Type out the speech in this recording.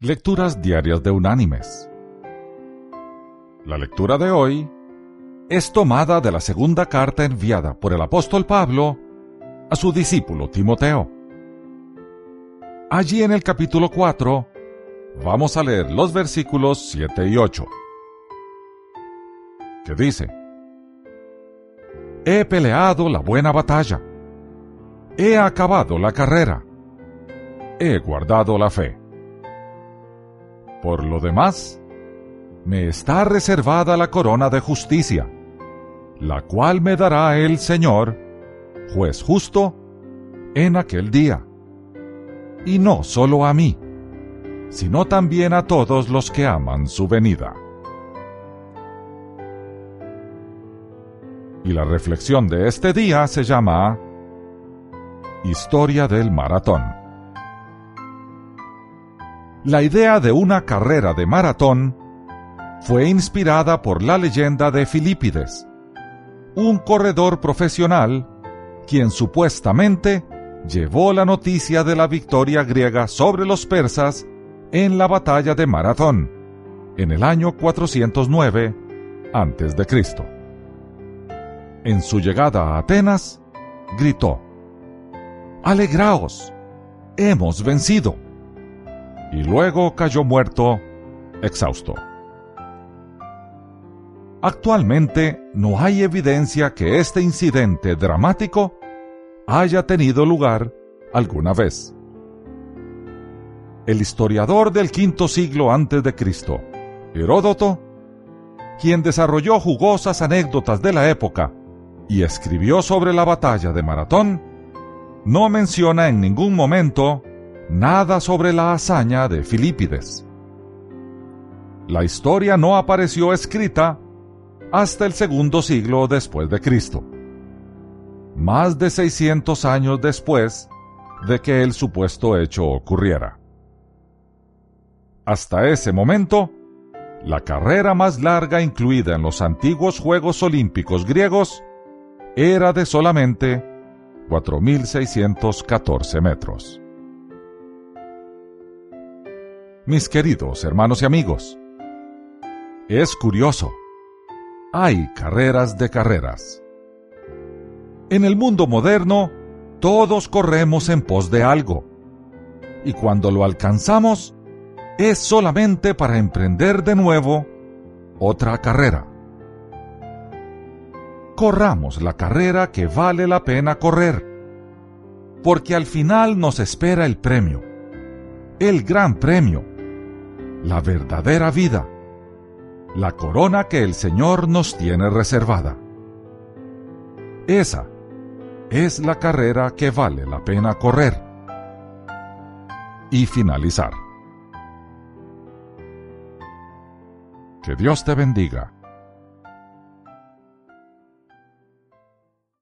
Lecturas Diarias de Unánimes. La lectura de hoy es tomada de la segunda carta enviada por el apóstol Pablo a su discípulo Timoteo. Allí en el capítulo 4 vamos a leer los versículos 7 y 8, que dice, He peleado la buena batalla, he acabado la carrera, he guardado la fe. Por lo demás, me está reservada la corona de justicia, la cual me dará el Señor, juez justo, en aquel día. Y no solo a mí, sino también a todos los que aman su venida. Y la reflexión de este día se llama Historia del Maratón. La idea de una carrera de maratón fue inspirada por la leyenda de Filipides, un corredor profesional quien supuestamente llevó la noticia de la victoria griega sobre los persas en la batalla de Maratón en el año 409 a.C. En su llegada a Atenas, gritó, Alegraos, hemos vencido y luego cayó muerto, exhausto. Actualmente no hay evidencia que este incidente dramático haya tenido lugar alguna vez. El historiador del quinto siglo antes de Cristo, Heródoto, quien desarrolló jugosas anécdotas de la época y escribió sobre la batalla de Maratón, no menciona en ningún momento nada sobre la hazaña de Filipides. La historia no apareció escrita hasta el segundo siglo después de Cristo, más de 600 años después de que el supuesto hecho ocurriera. Hasta ese momento, la carrera más larga incluida en los antiguos Juegos Olímpicos griegos era de solamente 4.614 metros. Mis queridos hermanos y amigos. Es curioso. Hay carreras de carreras. En el mundo moderno, todos corremos en pos de algo. Y cuando lo alcanzamos, es solamente para emprender de nuevo otra carrera. Corramos la carrera que vale la pena correr, porque al final nos espera el premio, el gran premio, la verdadera vida, la corona que el Señor nos tiene reservada. Esa es la carrera que vale la pena correr y finalizar. Que Dios te bendiga.